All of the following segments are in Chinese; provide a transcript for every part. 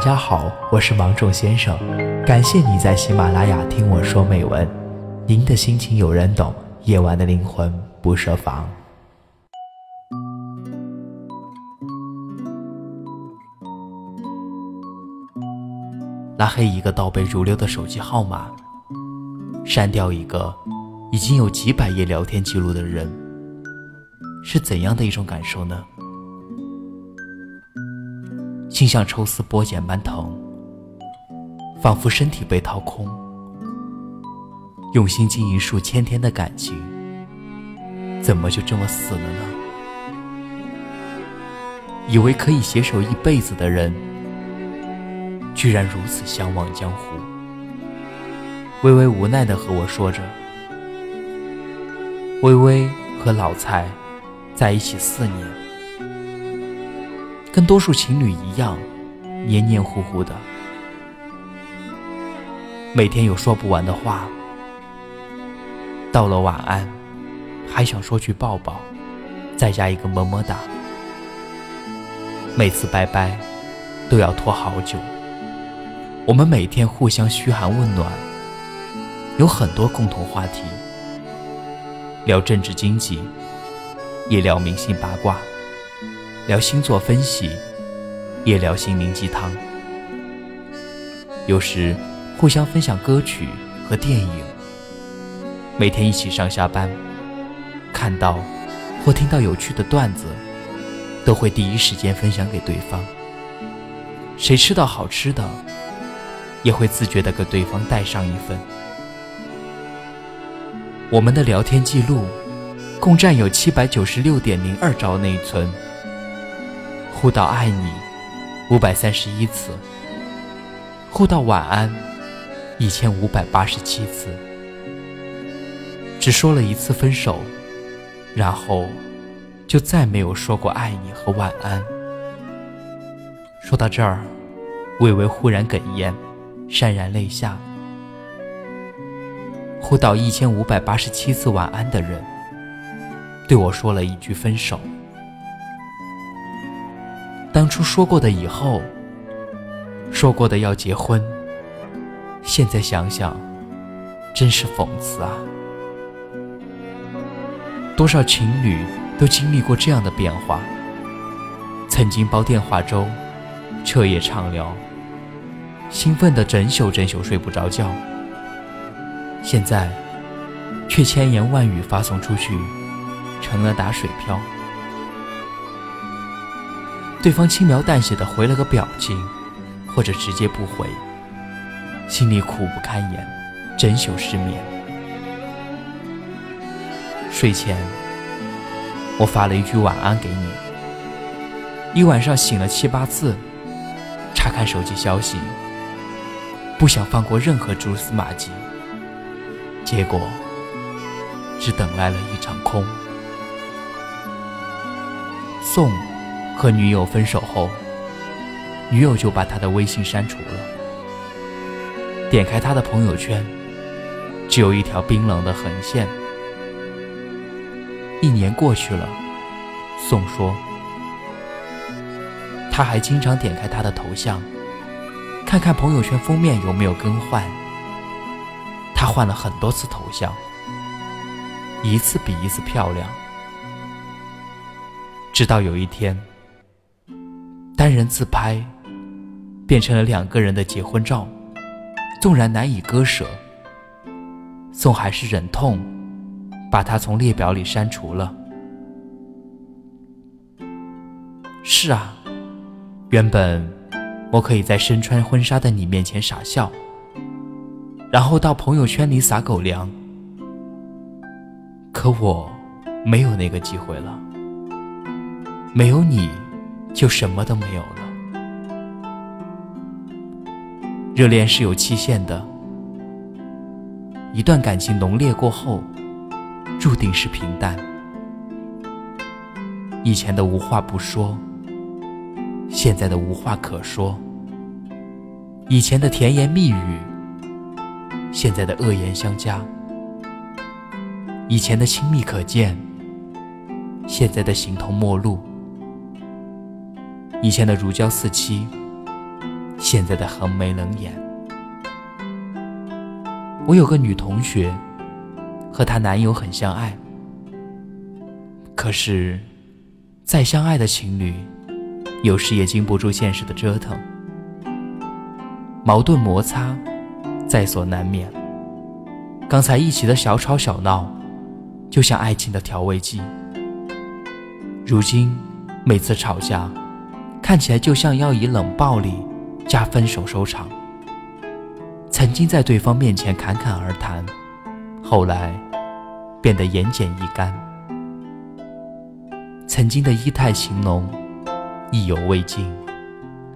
大家好，我是芒种先生，感谢你在喜马拉雅听我说美文。您的心情有人懂，夜晚的灵魂不设防。拉黑一个倒背如流的手机号码，删掉一个已经有几百页聊天记录的人，是怎样的一种感受呢？心像抽丝剥茧般疼，仿佛身体被掏空。用心经营数千天的感情，怎么就这么死了呢？以为可以携手一辈子的人，居然如此相忘江湖。微微无奈地和我说着：“微微和老蔡在一起四年。”跟多数情侣一样，黏黏糊糊的，每天有说不完的话。到了晚安，还想说句抱抱，再加一个么么哒。每次拜拜，都要拖好久。我们每天互相嘘寒问暖，有很多共同话题，聊政治经济，也聊明星八卦。聊星座分析，也聊心灵鸡汤。有时互相分享歌曲和电影。每天一起上下班，看到或听到有趣的段子，都会第一时间分享给对方。谁吃到好吃的，也会自觉地给对方带上一份。我们的聊天记录共占有七百九十六点零二兆内存。互道爱你，五百三十一次；互道晚安，一千五百八十七次。只说了一次分手，然后就再没有说过爱你和晚安。说到这儿，微微忽然哽咽，潸然泪下。互道一千五百八十七次晚安的人，对我说了一句分手。当初说过的以后，说过的要结婚，现在想想，真是讽刺啊！多少情侣都经历过这样的变化：曾经煲电话粥，彻夜畅聊，兴奋的整宿整宿睡不着觉，现在却千言万语发送出去，成了打水漂。对方轻描淡写的回了个表情，或者直接不回，心里苦不堪言，整宿失眠。睡前，我发了一句晚安给你。一晚上醒了七八次，查看手机消息，不想放过任何蛛丝马迹，结果只等来了一场空。送。和女友分手后，女友就把他的微信删除了。点开他的朋友圈，只有一条冰冷的横线。一年过去了，宋说，他还经常点开他的头像，看看朋友圈封面有没有更换。他换了很多次头像，一次比一次漂亮。直到有一天。单人自拍变成了两个人的结婚照，纵然难以割舍，宋还是忍痛把它从列表里删除了。是啊，原本我可以在身穿婚纱的你面前傻笑，然后到朋友圈里撒狗粮，可我没有那个机会了，没有你。就什么都没有了。热恋是有期限的，一段感情浓烈过后，注定是平淡。以前的无话不说，现在的无话可说；以前的甜言蜜语，现在的恶言相加；以前的亲密可见，现在的形同陌路。以前的如胶似漆，现在的横眉冷眼。我有个女同学，和她男友很相爱，可是，再相爱的情侣，有时也经不住现实的折腾，矛盾摩擦在所难免。刚才一起的小吵小闹，就像爱情的调味剂。如今每次吵架，看起来就像要以冷暴力加分手收场。曾经在对方面前侃侃而谈，后来变得言简意赅。曾经的意态情浓，意犹未尽，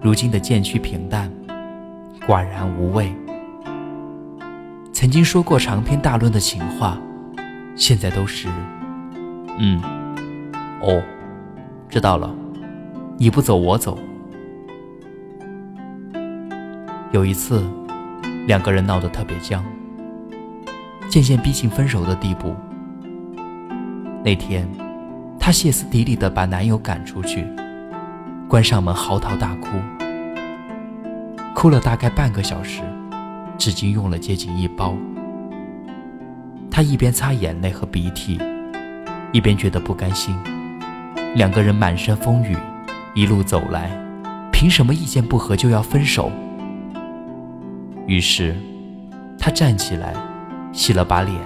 如今的渐趋平淡，寡然无味。曾经说过长篇大论的情话，现在都是“嗯，哦，知道了，你不走我走。”有一次，两个人闹得特别僵，渐渐逼近分手的地步。那天，她歇斯底里的把男友赶出去，关上门嚎啕大哭，哭了大概半个小时。纸巾用了接近一包，她一边擦眼泪和鼻涕，一边觉得不甘心。两个人满身风雨，一路走来，凭什么意见不合就要分手？于是，她站起来，洗了把脸，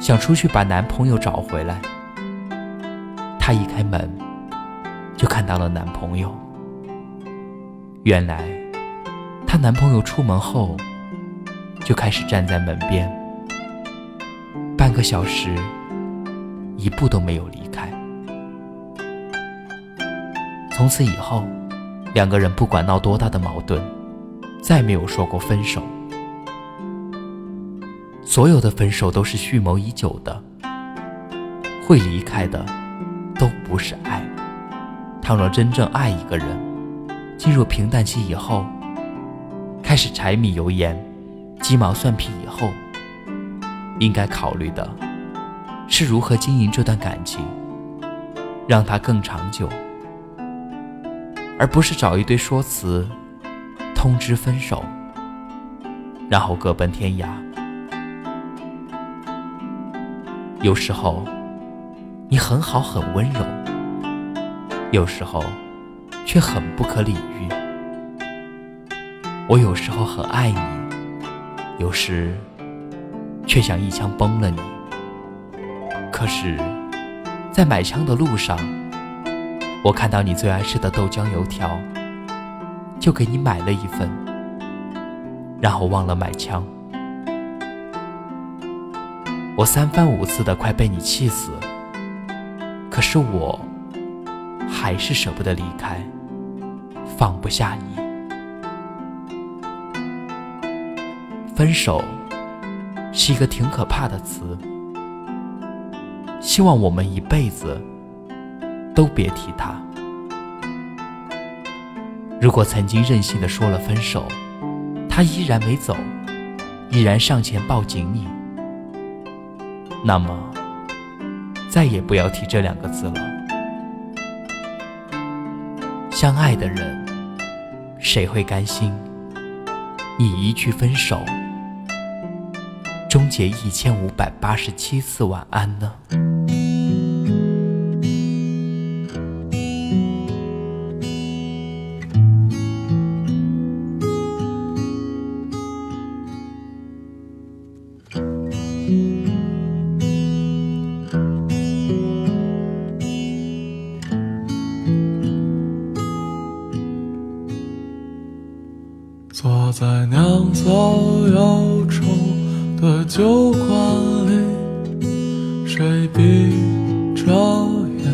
想出去把男朋友找回来。她一开门，就看到了男朋友。原来，她男朋友出门后。就开始站在门边，半个小时，一步都没有离开。从此以后，两个人不管闹多大的矛盾，再没有说过分手。所有的分手都是蓄谋已久的，会离开的，都不是爱。倘若真正爱一个人，进入平淡期以后，开始柴米油盐。鸡毛蒜皮以后，应该考虑的是如何经营这段感情，让它更长久，而不是找一堆说辞通知分手，然后各奔天涯。有时候你很好很温柔，有时候却很不可理喻。我有时候很爱你。有时，却想一枪崩了你。可是，在买枪的路上，我看到你最爱吃的豆浆油条，就给你买了一份，然后忘了买枪。我三番五次的快被你气死，可是我还是舍不得离开，放不下你。分手是一个挺可怕的词，希望我们一辈子都别提他。如果曾经任性的说了分手，他依然没走，依然上前抱紧你，那么再也不要提这两个字了。相爱的人，谁会甘心？你一句分手。终结一千五百八十七次晚安呢。在酿造忧愁。的酒馆里，谁闭着眼？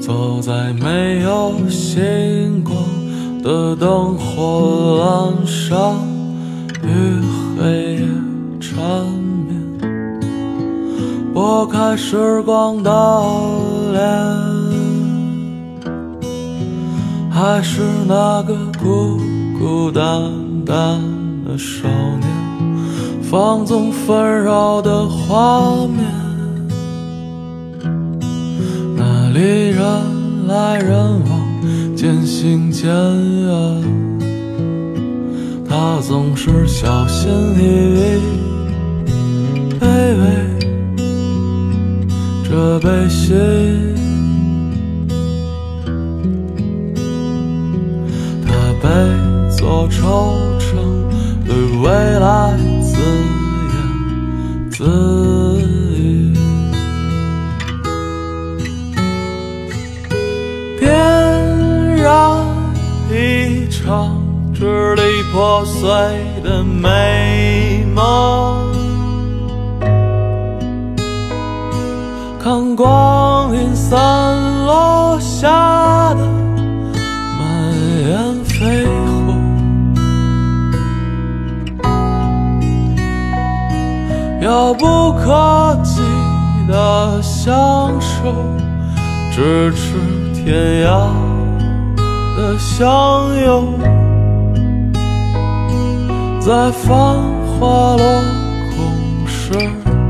走在没有星光的灯火阑珊，与黑夜缠绵，拨开时光的脸，还是那个孤孤单单。的少年，放纵纷扰的画面，那里人来人往。渐行渐远，他总是小心翼翼，卑微着悲喜。背座惆怅，对未来自言自语。点燃一场支离破碎的美梦，看光阴散落下遥不可及的相守，咫尺天涯的相拥，在繁华落空时。